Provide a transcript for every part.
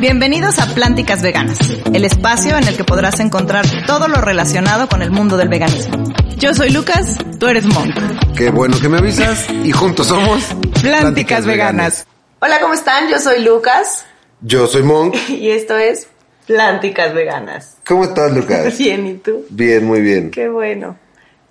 Bienvenidos a Plánticas Veganas, el espacio en el que podrás encontrar todo lo relacionado con el mundo del veganismo. Yo soy Lucas, tú eres Monk. Qué bueno que me avisas y juntos somos Plánticas, Veganas. Hola, ¿cómo están? Yo soy Lucas. Yo soy Monk. Y esto es Plánticas Veganas. ¿Cómo estás, Lucas? Bien, ¿y tú? Bien, muy bien. Qué bueno.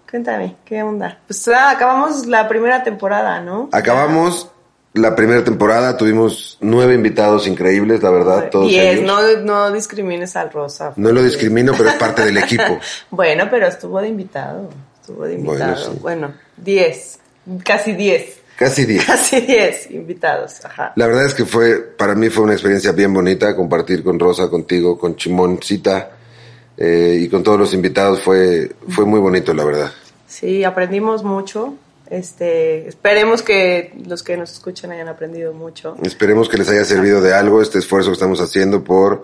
Cuéntame, ¿qué onda? Pues ah, acabamos la primera temporada, ¿no? Acabamos la primera temporada, tuvimos nueve invitados increíbles, la verdad, todos Diez, ellos. no, no discrimines al Rosa. No lo discrimino, pero es parte del equipo. Bueno, pero estuvo de invitado. Estuvo de Bueno, invitado. sí. Bueno, diez. Casi diez. Casi diez. Casi diez invitados. Ajá. La verdad es que fue, para mí fue una experiencia bien bonita compartir con Rosa, contigo, con Chimoncita eh, y con todos los invitados. Fue, fue muy bonito, la verdad. Sí, aprendimos mucho. Este, esperemos que los que nos escuchen hayan aprendido mucho. Esperemos que les haya servido de algo este esfuerzo que estamos haciendo por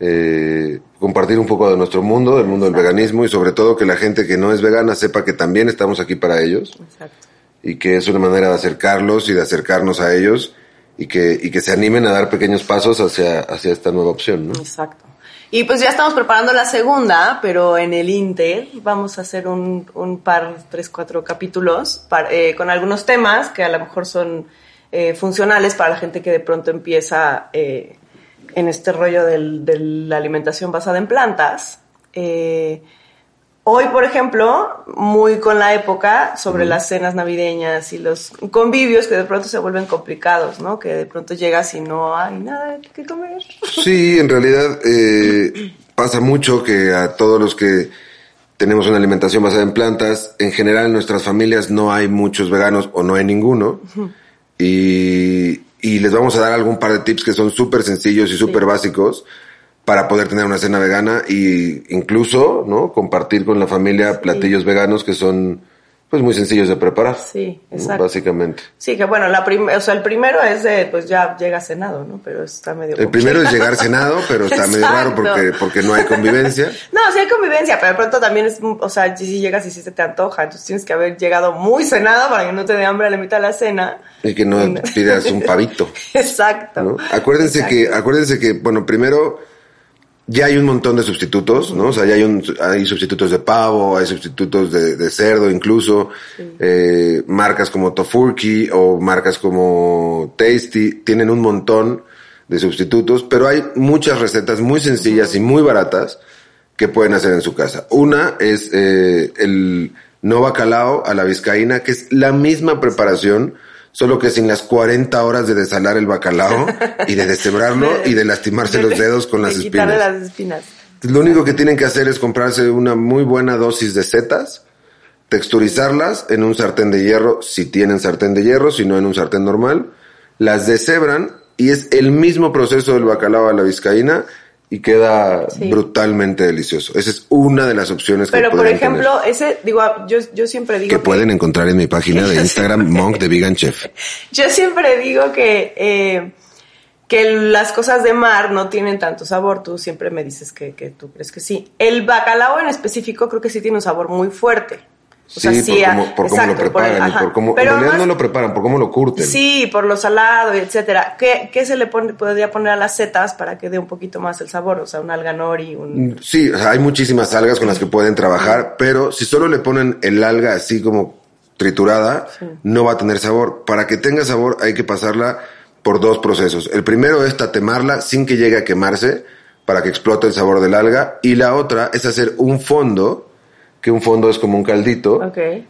eh, compartir un poco de nuestro mundo, del mundo del veganismo y sobre todo que la gente que no es vegana sepa que también estamos aquí para ellos Exacto. y que es una manera de acercarlos y de acercarnos a ellos y que, y que se animen a dar pequeños pasos hacia, hacia esta nueva opción, ¿no? Exacto. Y pues ya estamos preparando la segunda, pero en el Inter vamos a hacer un, un par, tres, cuatro capítulos eh, con algunos temas que a lo mejor son eh, funcionales para la gente que de pronto empieza eh, en este rollo de la alimentación basada en plantas. Hoy, por ejemplo, muy con la época sobre las cenas navideñas y los convivios que de pronto se vuelven complicados, ¿no? Que de pronto llegas y no hay nada que comer. Sí, en realidad eh, pasa mucho que a todos los que tenemos una alimentación basada en plantas, en general en nuestras familias no hay muchos veganos o no hay ninguno. y, y les vamos a dar algún par de tips que son súper sencillos y súper básicos para poder tener una cena vegana y incluso, ¿no? Compartir con la familia platillos veganos que son, pues, muy sencillos de preparar. Sí, ¿no? exacto. Básicamente. Sí, que bueno, la prim- o sea, el primero es de, pues ya llega cenado, ¿no? Pero está medio El primero es llegar cenado, pero está medio raro porque, porque no hay convivencia. No, sí hay convivencia, pero de pronto también es, o sea, si llegas y si se te antoja, entonces tienes que haber llegado muy cenado para que no te dé hambre a la mitad de la cena. Y que no pidas un pavito. Exacto. ¿no? Acuérdense Exacto. que, acuérdense que, bueno, primero ya hay un montón de sustitutos, ¿no? O sea, ya hay un, hay sustitutos de pavo, hay sustitutos de, de cerdo incluso, eh, marcas como Tofurky o marcas como Tasty tienen un montón de sustitutos, pero hay muchas recetas muy sencillas y muy baratas que pueden hacer en su casa. Una es eh, el no bacalao a la vizcaína, que es la misma preparación, solo que sin las 40 horas de desalar el bacalao y de deshebrarlo y de lastimarse los dedos con las De espinas. las espinas. Lo único que tienen que hacer es comprarse una muy buena dosis de setas, texturizarlas en un sartén de hierro, si tienen sartén de hierro, si no en un sartén normal, las deshebran y es el mismo proceso del bacalao a la vizcaína y queda Sí. brutalmente delicioso. Esa es una de las opciones que Pero por ejemplo, ese, digo, yo, yo siempre digo que pueden encontrar en mi página de Instagram Monk de Vegan Chef. Yo siempre digo que, eh, que las cosas de mar no tienen tanto sabor. Tú siempre me dices que, que tú crees que sí. El bacalao en específico creo que sí tiene un sabor muy fuerte. O Sí, sea, por, cómo, por cómo lo por preparan el- y ajá. por cómo... Pero en realidad además- no lo preparan, por cómo lo curten. Sí, por lo salado, y etcétera. ¿Qué, qué se le pone, podría poner a las setas para que dé un poquito más el sabor? O sea, un alga nori, un... Sí, o sea, hay muchísimas algas con las que pueden trabajar, pero si solo le ponen el alga así como triturada, no va a tener sabor. Para que tenga sabor hay que pasarla por dos procesos. El primero es tatemarla sin que llegue a quemarse para que explote el sabor del alga y la otra es hacer un fondo, que un fondo es como un caldito.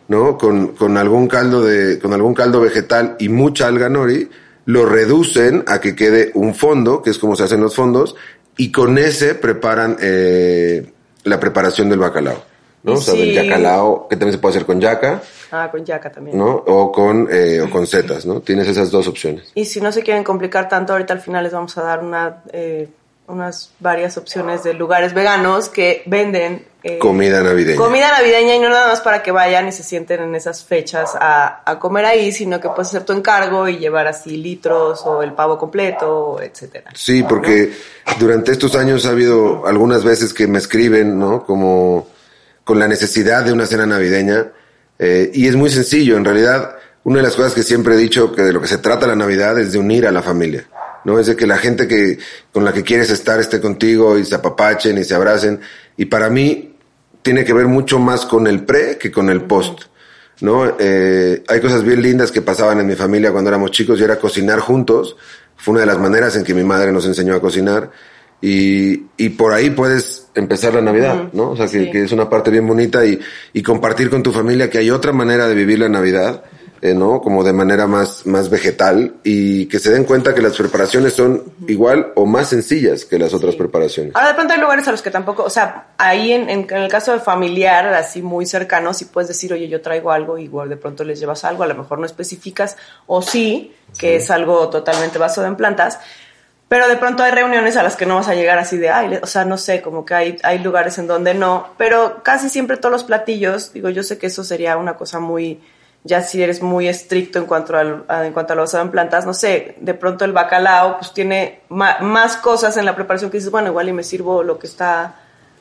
¿no? Con, con algún caldo de, con algún caldo vegetal y mucha alga nori, lo reducen a que quede un fondo, que es como se hacen los fondos, y con ese preparan eh, la preparación del bacalao, ¿no? O sea, del yacalao, que también se puede hacer con yaca, Ah, con yaca también. ¿no? O con, eh, o con setas, ¿no? Tienes esas dos opciones. Y si no se quieren complicar tanto, ahorita al final les vamos a dar una, eh, unas varias opciones de lugares veganos que venden eh, Comida navideña. comida navideña y no nada más para que vayan y se sienten en esas fechas a, a comer ahí, sino que puedes hacer tu encargo y llevar así litros o el pavo completo, etcétera. Sí, porque durante estos años ha habido algunas veces que me escriben, ¿no? Como con la necesidad de una cena navideña. eh, y es muy sencillo, en realidad, una de las cosas que siempre he dicho que de lo que se trata la Navidad es de unir a la familia. ¿No? Es de que la gente que, con la que quieres estar esté contigo y se apapachen y se abracen. Y para mí tiene que ver mucho más con el pre que con el post. ¿no? Eh, hay cosas bien lindas que pasaban en mi familia cuando éramos chicos y era cocinar juntos. Fue una de las maneras en que mi madre nos enseñó a cocinar. Y, y por ahí puedes empezar la Navidad, ¿no? O sea, que, Sí. que es una parte bien bonita y, y compartir con tu familia que hay otra manera de vivir la Navidad, eh, ¿no? Como de manera más, más vegetal y que se den cuenta que las preparaciones son igual o más sencillas que las otras preparaciones. Ahora de pronto hay lugares a los que tampoco, o sea, ahí en, en, en el caso de familiar, así muy cercano, sí puedes decir, oye, yo traigo algo, igual de pronto les llevas algo, a lo mejor no especificas, o sí, que es algo totalmente basado en plantas, pero de pronto hay reuniones a las que no vas a llegar así de, ay, o sea, no sé, como que hay, hay lugares en donde no, pero casi siempre todos los platillos, digo, yo sé que eso sería una cosa muy, ya si eres muy estricto en cuanto al, a- en cuanto a lo basado en plantas, no sé, de pronto el bacalao pues tiene más cosas en la preparación que dices, bueno, igual y me sirvo lo que está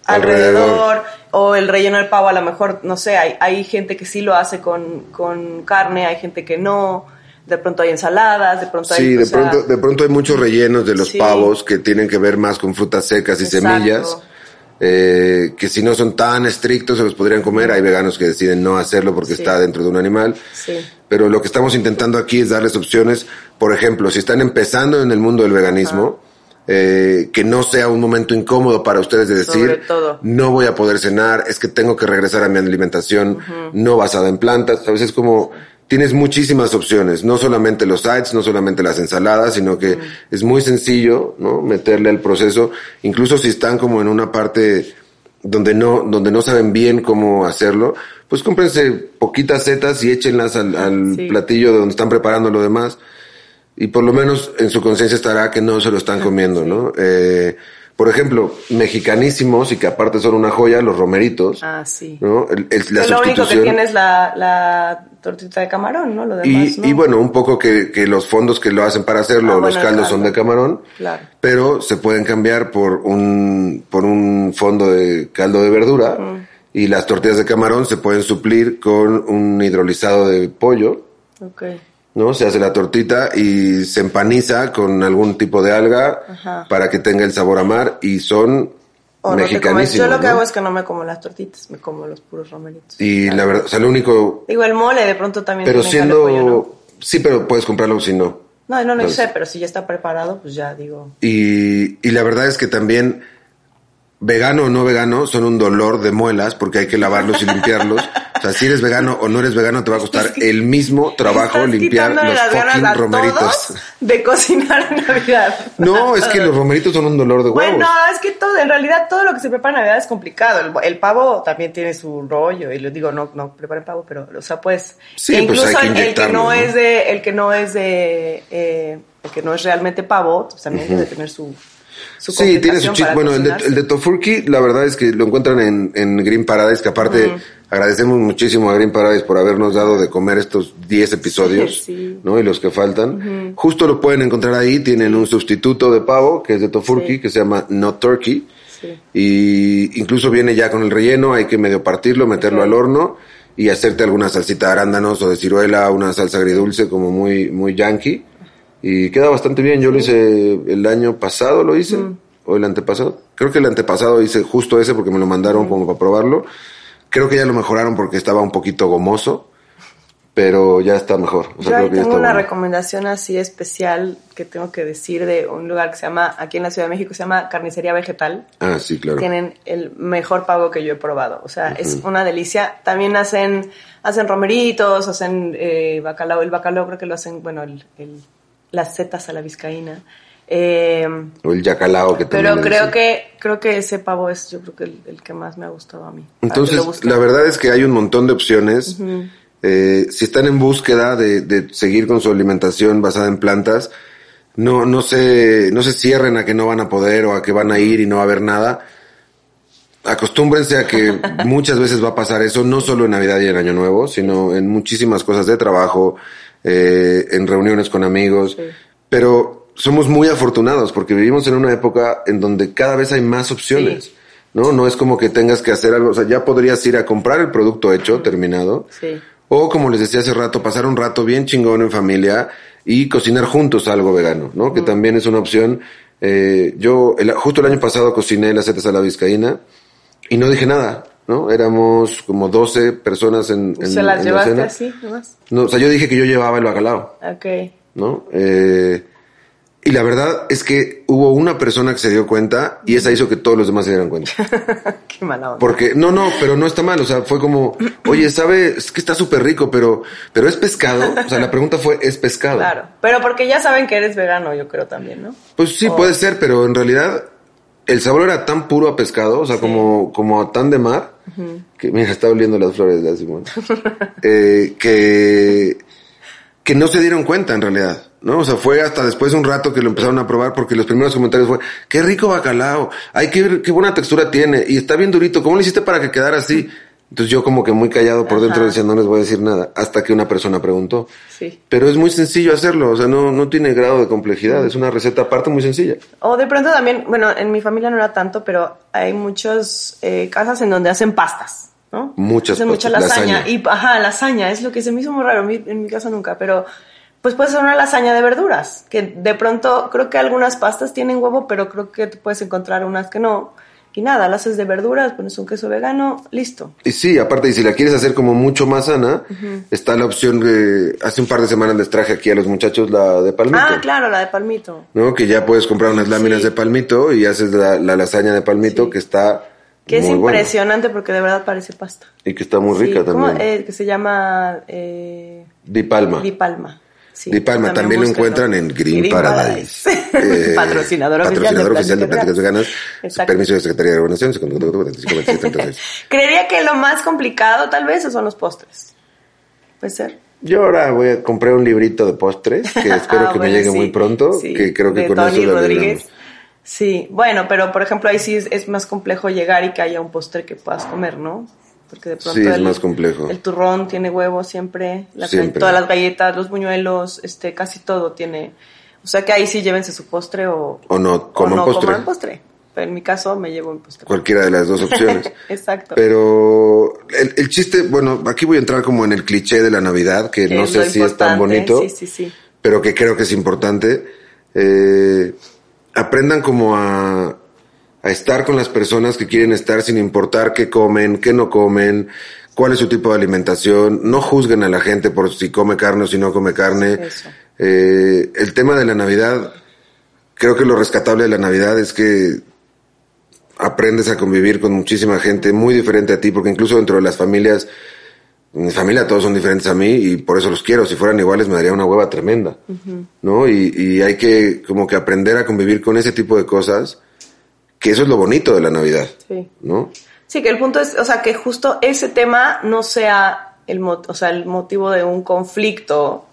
Alrededor. alrededor, o el relleno del pavo a lo mejor, no sé, hay, hay gente que sí lo hace con, con carne, hay gente que no, de pronto hay ensaladas, de pronto hay... Sí, de sea, pronto, de pronto hay muchos rellenos de los Sí. pavos que tienen que ver más con frutas secas y Exacto. semillas, eh, que si no son tan estrictos se los podrían comer. Hay veganos que deciden no hacerlo porque Sí. está dentro de un animal. Sí. Pero lo que estamos intentando aquí es darles opciones. Por ejemplo, si están empezando en el mundo del veganismo, eh, que no sea un momento incómodo para ustedes de decir, todo. no voy a poder cenar, es que tengo que regresar a mi alimentación no basada en plantas. A veces como tienes muchísimas opciones, no solamente los sites, no solamente las ensaladas, sino que es muy sencillo, ¿no? Meterle al proceso, incluso si están como en una parte donde no, donde no saben bien cómo hacerlo, pues cómprense poquitas setas y échenlas al, al Sí. platillo de donde están preparando lo demás y por lo menos en su conciencia estará que no se lo están comiendo, ¿no? Eh, por ejemplo, mexicanísimos y que aparte son una joya, los romeritos, Ah, sí. ¿no? El- el- la lo único que sustitución. tiene es la, la tortita de camarón, ¿no? Lo demás, Y, ¿no? y bueno, un poco que, que los fondos que lo hacen para hacerlo, Ah, los bueno, caldos son de camarón, Claro. pero se pueden cambiar por un, por un fondo de caldo de verdura y las tortillas de camarón se pueden suplir con un hidrolizado de pollo. Ok. ¿no? Se hace la tortita y se empaniza con algún tipo de alga Ajá. para que tenga el sabor a mar y son O no te comes- mexicanísimos. Yo lo que ¿no? hago es que no me como las tortitas, me como los puros romeritos. Y la verdad, o sea, lo único, Digo, el mole de pronto también pero siendo, pollo, ¿no? sí, pero puedes comprarlo si no. No, no, no Pues- sé, pero si ya está preparado, pues ya digo. Y, y la verdad es que también, vegano o no vegano, son un dolor de muelas porque hay que lavarlos y limpiarlos. O sea, si eres vegano o no eres vegano, te va a costar el mismo trabajo limpiar los las fucking a romeritos. de cocinar en Navidad. No, es que los romeritos son un dolor de huevos. Bueno, es que todo, en realidad todo lo que se prepara en Navidad es complicado. El, el pavo también tiene su rollo, y les digo, no, no preparen pavo, pero, o sea, pues, Sí, e pues incluso hay que el, el que no, ¿no? es de, el que no es de, eh, el que no es realmente pavo, pues también debe tener su, su Sí, tiene su chiste. Bueno, el de, el de Tofurky, la verdad es que lo encuentran en, en Green Paradise, que aparte agradecemos muchísimo a Green Paradise por habernos dado de comer estos 10 episodios, Sí, sí. ¿no? Y los que faltan. Justo lo pueden encontrar ahí, tienen un sustituto de pavo, que es de Tofurky, Sí. que se llama Not Turkey. Y incluso viene ya con el relleno, hay que medio partirlo, meterlo al horno y hacerte alguna salsita de arándanos o de ciruela, una salsa agridulce como muy, muy yankee. Y queda bastante bien. Yo lo hice el año pasado, lo hice, o el antepasado. Creo que el antepasado hice justo ese porque me lo mandaron como para probarlo. Creo que ya lo mejoraron porque estaba un poquito gomoso, pero ya está mejor. O sea, Yo ahí creo que ya tengo está una bueno. recomendación así especial que tengo que decir de un lugar que se llama, aquí en la Ciudad de México, se llama Carnicería Vegetal. Ah, sí, claro. Tienen el mejor pavo que yo he probado. O sea, es una delicia. También hacen, hacen romeritos, hacen eh, bacalao. El bacalao creo que lo hacen, bueno, el, el- las setas a la vizcaína. Eh, O el yacalao que también pero creo que, creo que ese pavo es, yo creo que el, el que más me ha gustado a mí. Que Entonces, la verdad es que hay un montón de opciones. Eh, si están en búsqueda de, de seguir con su alimentación basada en plantas, no, no se, no se cierren a que no van a poder o a que van a ir y no va a haber nada. Acostúmbrense a que muchas veces va a pasar eso, no solo en Navidad y en Año Nuevo, sino en muchísimas cosas de trabajo, eh, en reuniones con amigos. Sí. Pero somos muy afortunados porque vivimos en una época en donde cada vez hay más opciones. Sí. ¿no? No es como que tengas que hacer algo, o sea, ya podrías ir a comprar el producto hecho, terminado, Sí. o como les decía hace rato, pasar un rato bien chingón en familia y cocinar juntos algo vegano, ¿no? Que también es una opción. Eh, yo el- justo el año pasado cociné las setas a la vizcaína y no dije nada, ¿no? Éramos como 12 personas en, en, ¿Se las en la llevaste cena. así nomás? No, o sea, yo dije que yo llevaba el bacalao, Ok. ¿no? Eh, y la verdad es que hubo una persona que se dio cuenta y esa hizo que todos los demás se dieran cuenta. Qué mala onda. Porque, no, no, pero no está mal. O sea, fue como, oye, sabe, es que está súper rico, pero, pero es pescado. O sea, la pregunta fue, ¿es pescado? Claro. Pero porque ya saben que eres vegano, yo creo también, ¿no? Pues sí, O- puede ser, pero en realidad el sabor era tan puro a pescado, o sea, como, como a tan de mar, que mira, está oliendo las flores de la Simón, eh, que, que no se dieron cuenta en realidad, ¿no? O sea, fue hasta después de un rato que lo empezaron a probar porque los primeros comentarios fue, qué rico bacalao, ay, qué, qué buena textura tiene, y está bien durito, ¿cómo lo hiciste para que quedara así? Entonces yo como que muy callado por dentro Ajá. decía, no les voy a decir nada, hasta que una persona preguntó. Sí. Pero es muy sencillo hacerlo, o sea, no, no tiene grado de complejidad, es una receta aparte muy sencilla. O de pronto también, bueno, en mi familia no era tanto, pero hay muchas eh, casas en donde hacen pastas, ¿no? Muchas Hacen mucha lasaña. lasaña. Y, ajá, lasaña, es lo que se me hizo muy raro, en mi, casa nunca, pero pues puede ser una lasaña de verduras, que de pronto creo que algunas pastas tienen huevo, pero creo que puedes encontrar unas que no. Y nada, la haces de verduras, pones un queso vegano, listo. Y sí, aparte, y si la quieres hacer como mucho más sana, está la opción que hace un par de semanas les traje aquí a los muchachos la de palmito. Ah, claro, la de palmito. ¿No? Que ya puedes comprar unas láminas Sí. de palmito y haces la, la lasaña de palmito Sí. que está Que es muy impresionante porque de verdad parece pasta. Y que está muy rica también. Eh, que se llama eh, Di Palma. Di Palma. Sí, Palma también lo encuentran en Green, Paradise. Paradise. patrocinador, patrocinador oficial de Pláticas Veganas. Permiso de Secretaría de Gobernación. 55, Creería que lo más complicado tal vez son los postres. Puede ser. Yo ahora voy a comprar un librito de postres que espero Ah, que bueno, me llegue sí, muy pronto, sí, que creo que de con Tony eso lo Rodríguez. arreglamos. Sí, bueno, pero por ejemplo ahí sí es, es más complejo llegar y que haya un postre que puedas comer, ¿no? Porque de pronto Sí, es el, más complejo. el turrón tiene huevo siempre, todas las galletas, los buñuelos, este, casi todo tiene. O sea que ahí sí llévense su postre o, O no, coman no postre. coman postre. Pero en mi caso me llevo un postre. Cualquiera de las dos opciones. Exacto. Pero el, el chiste, bueno, aquí voy a entrar como en el cliché de la Navidad, que Que no sé si es tan bonito, Sí, sí, sí. pero que creo que es importante. Eh, aprendan como a, a estar con las personas que quieren estar sin importar qué comen, qué no comen, cuál es su tipo de alimentación. No juzguen a la gente por si come carne o si no come carne. Eh, el tema de la Navidad, creo que lo rescatable de la Navidad es que aprendes a convivir con muchísima gente muy diferente a ti, porque incluso dentro de las familias, en mi familia todos son diferentes a mí y por eso los quiero. Si fueran iguales me daría una hueva tremenda, ¿no? Y, y hay que como que aprender a convivir con ese tipo de cosas, que eso es lo bonito de la Navidad, Sí. ¿no? Sí, que el punto es, o sea, que justo ese tema no sea el, o sea, el motivo de un conflicto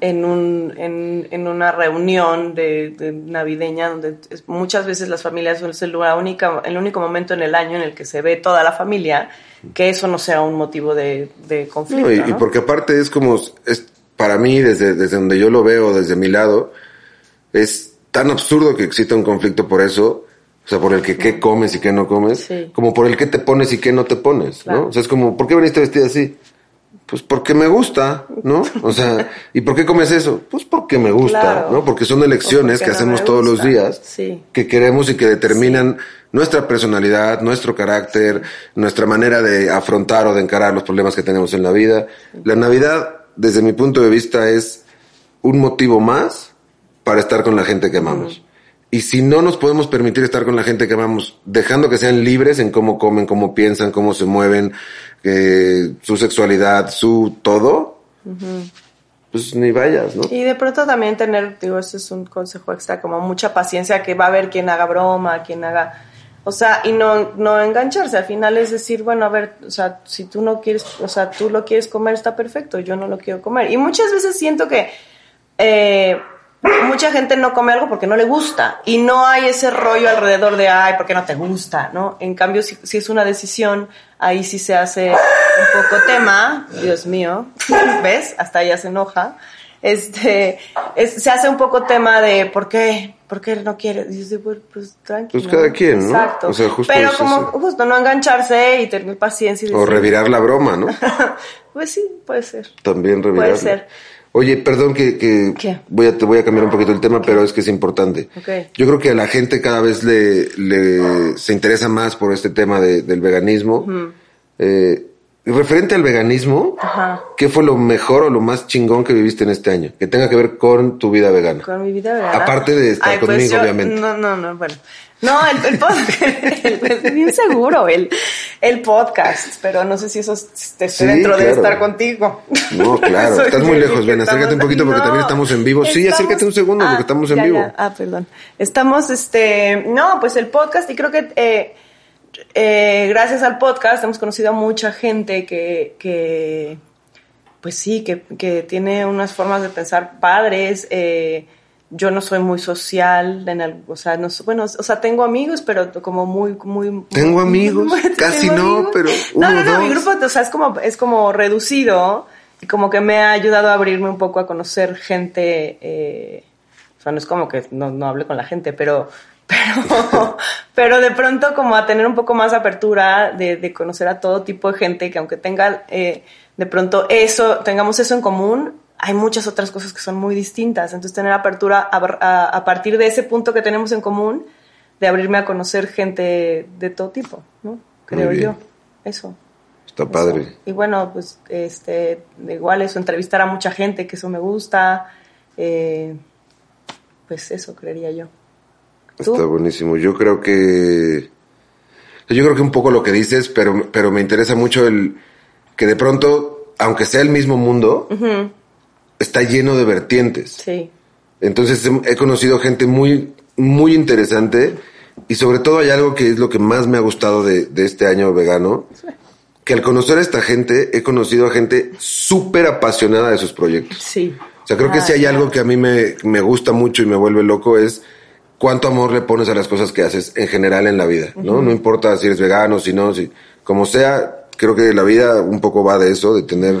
en, un, en, en una reunión de, de navideña, donde es- muchas veces las familias son el, única, el único momento en el año en el que se ve toda la familia, que eso no sea un motivo de, de conflicto. No, y, ¿no? y porque aparte es como, es, para mí, desde, desde donde yo lo veo, desde mi lado, es tan absurdo que exista un conflicto por eso, o sea, por el que qué comes y qué no comes, Sí. como por el que te pones y qué no te pones, Claro. ¿no? O sea, es como, ¿por qué veniste vestida así? Pues porque me gusta, ¿no? O sea, ¿y por qué comes eso? Pues porque me gusta, Claro. ¿no? Porque son elecciones porque que no hacemos todos los días Sí. que queremos y que determinan nuestra personalidad, nuestro carácter, nuestra manera de afrontar o de encarar los problemas que tenemos en la vida. La Navidad, desde mi punto de vista, es un motivo más para estar con la gente que amamos. Y si no nos podemos permitir estar con la gente que amamos, dejando que sean libres en cómo comen, cómo piensan, cómo se mueven, eh, su sexualidad, su todo, pues ni vayas, ¿no? Y de pronto también tener, digo, ese es un consejo extra, como mucha paciencia, que va a haber quien haga broma, quien haga, o sea, y no, no engancharse, al final es decir, bueno, a ver, o sea, si tú no quieres, o sea, tú lo quieres comer, está perfecto, yo no lo quiero comer. Y muchas veces siento que eh, mucha gente no come algo porque no le gusta, y no hay ese rollo alrededor de, ay, ¿por qué no te gusta? ¿no? En cambio, si, si es una decisión, ahí sí se hace un poco tema, Dios mío, ¿ves? Hasta ella se enoja. Este, es- se hace un poco tema de por qué, por qué no quiere. Y yo pues, pues tranquilo. Pues cada quien, ¿no? Exacto. O sea, justo Pero como, justo no engancharse y tener paciencia y O decir, revirar la broma, ¿no? pues sí, puede ser. También revirarla. Puede ser. Oye, perdón que, que ¿Qué? voy a te voy a cambiar un poquito el tema, pero es que es importante. Ok. Yo creo que a la gente cada vez le, le se interesa más por este tema de- del veganismo. Eh, referente al veganismo, Ajá. ¿qué fue lo mejor o lo más chingón que viviste en este año? Que tenga que ver con tu vida vegana. Con mi vida vegana. Aparte de estar pues conmigo, obviamente. No, no, no, bueno. No, el, el podcast, el- bien seguro, el, el podcast, pero no sé si eso esté Sí, dentro de estar contigo. No, claro, estás muy lejos, ven, acércate un poquito porque también estamos en vivo. Sí, acércate un segundo porque estamos en ya, vivo. ya. Ah, perdón. Estamos, este, no, pues el podcast y creo que eh, eh, gracias al podcast hemos conocido a mucha gente que, que pues sí, que, que tiene unas formas de pensar padres. eh, yo no soy muy social, en el- o sea, no, bueno, o sea, tengo amigos, pero como muy, muy... Tengo muy- amigos, casi tengo no, amigos. pero No, uno, no, no, mi dos. grupo, o sea, es como, es como reducido y como que me ha ayudado a abrirme un poco a conocer gente, eh, o sea, no es como que no, no hable con la gente, pero, pero, pero de pronto como a tener un poco más de apertura de, de conocer a todo tipo de gente que aunque tenga eh, de pronto eso, tengamos eso en común, hay muchas otras cosas que son muy distintas. Entonces tener apertura a, a- a partir de ese punto que tenemos en común, de abrirme a conocer gente de todo tipo, ¿no? Creo yo. Eso. Está padre. Y bueno, pues este, igual eso, entrevistar a mucha gente, que eso me gusta. eh, pues eso, creería yo. ¿Tú? Está buenísimo. Yo creo que. Yo creo que un poco lo que dices, pero, pero me interesa mucho el que de pronto, aunque sea el mismo mundo, está lleno de vertientes. Sí. Entonces he conocido gente muy, muy interesante y sobre todo hay algo que es lo que más me ha gustado de, de este año vegano, que al conocer a esta gente he conocido a gente súper apasionada de sus proyectos. Sí. O sea, creo que Ah, si hay algo que a mí me, me gusta mucho y me vuelve loco es cuánto amor le pones a las cosas que haces en general en la vida, ¿no? No importa si eres vegano, si no, si como sea, creo que la vida un poco va de eso, de tener,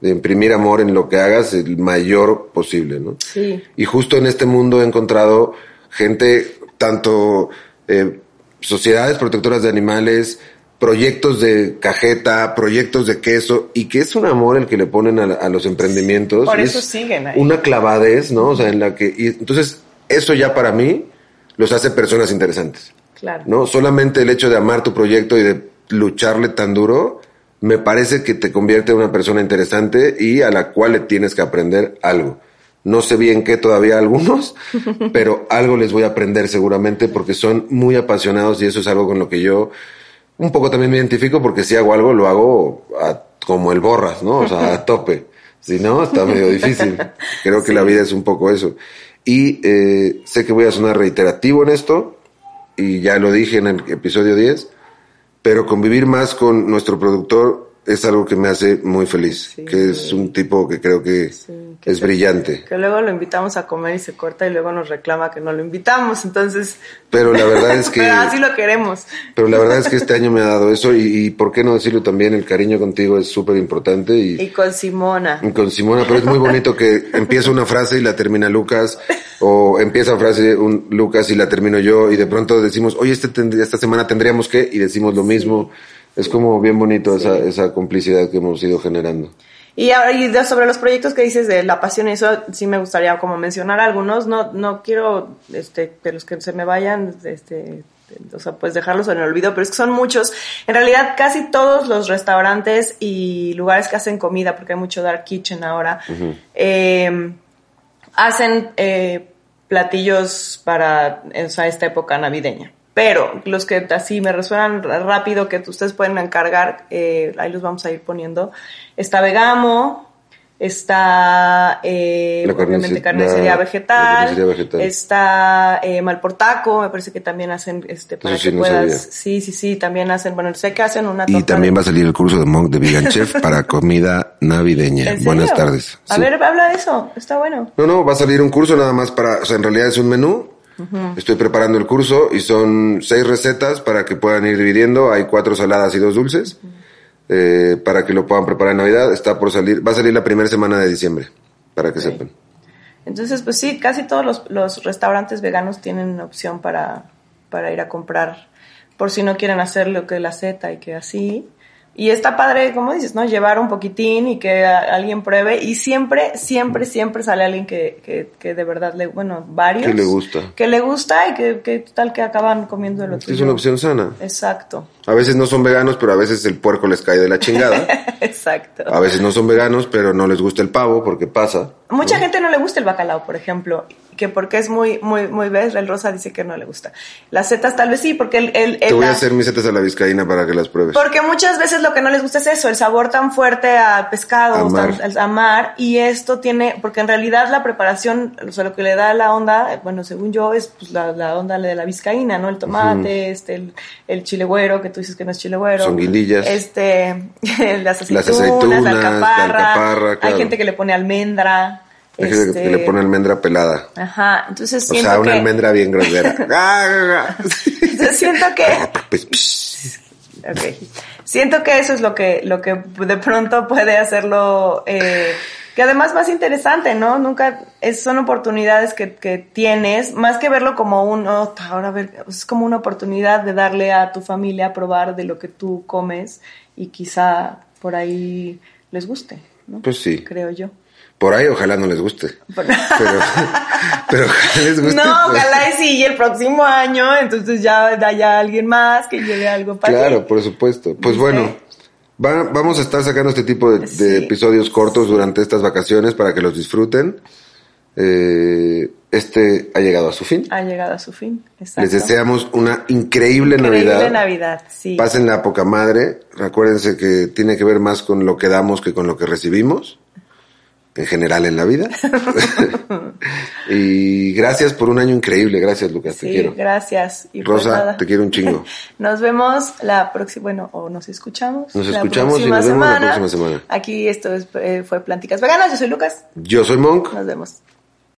de imprimir amor en lo que hagas el mayor posible, ¿no? Sí. Y justo en este mundo he encontrado gente, tanto eh, sociedades protectoras de animales, proyectos de cajeta, proyectos de queso, y que es un amor el que le ponen a, a los emprendimientos. Por eso es siguen ahí. Una clavadez, ¿no? O sea, en la que... Y entonces, eso ya para mí los hace personas interesantes. Claro. ¿no? Solamente el hecho de amar tu proyecto y de lucharle tan duro, me parece que te convierte en una persona interesante y a la cual le tienes que aprender algo. No sé bien qué todavía algunos, pero algo les voy a aprender seguramente porque son muy apasionados y eso es algo con lo que yo un poco también me identifico porque si hago algo lo hago a- como el borras, ¿no? O sea, a tope. Si no, está medio difícil. Creo que la vida es un poco eso. Y eh, sé que voy a sonar reiterativo en esto, y ya lo dije en el episodio 10, pero convivir más con nuestro productor es algo que me hace muy feliz, Sí. que es un tipo que creo que Sí, que es brillante. Que luego lo invitamos a comer y se corta y luego nos reclama que no lo invitamos. Entonces, Pero la verdad es que... pero así lo queremos. Pero la verdad es que este año me ha dado eso y, y por qué no decirlo también, el cariño contigo es súper importante y, Y con Simona. y con Simona, pero es muy bonito que empieza una frase y la termina Lucas o empieza frase un Lucas y la termino yo y de pronto decimos, oye, este tendría- esta semana tendríamos que y decimos lo mismo. Es como bien bonito esa, esa complicidad que hemos ido generando. Y, ahora, y de- sobre los proyectos que dices de la pasión, y eso sí me gustaría como mencionar algunos. No, no quiero este, de los que se me vayan, este, o sea, pues dejarlos en el olvido, pero es que son muchos. En realidad, casi todos los restaurantes y lugares que hacen comida, porque hay mucho dark kitchen ahora, eh, hacen eh, platillos para o sea, esta época navideña. Pero los que así me resuenan rápido, que ustedes pueden encargar, eh, ahí los vamos a ir poniendo. Está Vegamo, está eh, La obviamente carnice- carnicería vegetal, vegetal. está eh, Malportaco, me parece que también hacen este para Eso sí que no puedas, sabía. sí, sí, sí, también hacen, bueno, sé que hacen una Y también de- va a salir el curso de Monk de Vegan Chef para comida navideña. ¿En Buenas tardes. A Sí. ver, habla de eso, está bueno. No, no, va a salir un curso nada más para, o sea, en realidad es un menú. Estoy preparando el curso y son seis recetas para que puedan ir dividiendo. Hay cuatro saladas y dos dulces eh, para que lo puedan preparar en Navidad. Está por salir, va a salir la primera semana de diciembre, para que sepan. Entonces, pues sí, casi todos los, los restaurantes veganos tienen opción para, para ir a comprar, por si no quieren hacer lo que la Z y que así. Y está padre, como dices, ¿no? Llevar un poquitín y que alguien pruebe. Y siempre, siempre, siempre sale alguien que, que, que de verdad le, bueno, varios. Que le gusta. Que le gusta y que, que tal que acaban comiendo el otro. Es una opción sana. Exacto, A veces no son veganos, pero a veces el puerco les cae de la chingada. exacto. A veces no son veganos, pero no les gusta el pavo porque pasa. Mucha gente no le gusta el bacalao, por ejemplo, que porque es muy, muy, muy ves, el rosa dice que no le gusta. Las setas tal vez sí, porque el, el, Te el- voy a hacer mis setas a la vizcaína para que las pruebes. porque muchas veces lo que no les gusta es eso, el sabor tan fuerte a pescado, A mar. tan- a mar, y esto tiene, porque en realidad la preparación, o sea, lo que le da la onda, bueno, según yo, es pues, la, la onda de la vizcaína, ¿no? El tomate, este, el, el chile güero, que tú dices que no es chile güero. Son guindillas. Este, las aceitunas, Las aceitunas, la la alcaparra. alcaparra, claro. Hay gente que le pone almendra. Hay gente que este, le pone almendra pelada. Ajá, entonces O siento sea, una que... almendra bien grosera. Ah, entonces siento que... pues, psh, Ok. Siento que eso es lo que, lo que de pronto puede hacerlo, eh, que además más interesante, ¿no? Nunca, es, son oportunidades que, que tienes, más que verlo como un, oh, ahora a ver, es como una oportunidad de darle a tu familia a probar de lo que tú comes y quizá por ahí les guste, ¿no? Pues sí. Creo yo. Por ahí ojalá no les guste. Pero, pero ojalá les guste. No, pues. ojalá y sí, y el próximo año, entonces ya haya alguien más que lleve algo para Claro, por supuesto. Pues ¿Viste? bueno, va- vamos a estar sacando este tipo de, episodios cortos durante estas vacaciones para que los disfruten. Eh, este ha llegado a su fin. Ha llegado a su fin. Exacto. Les deseamos una increíble, Increíble Navidad. Navidad, sí. Pasen la poca madre. Recuérdense que tiene que ver más con lo que damos que con lo que recibimos. En general en la vida. y gracias por un año increíble. Gracias, Lucas. te quiero. gracias. Y pues Rosa, te quiero un chingo. Nos vemos la próxima, bueno, o nos escuchamos. Nos escuchamos y nos vemos la próxima semana. Aquí esto es, eh, fue Plánticas Veganas. Yo soy Lucas. Yo soy Monk. Nos vemos.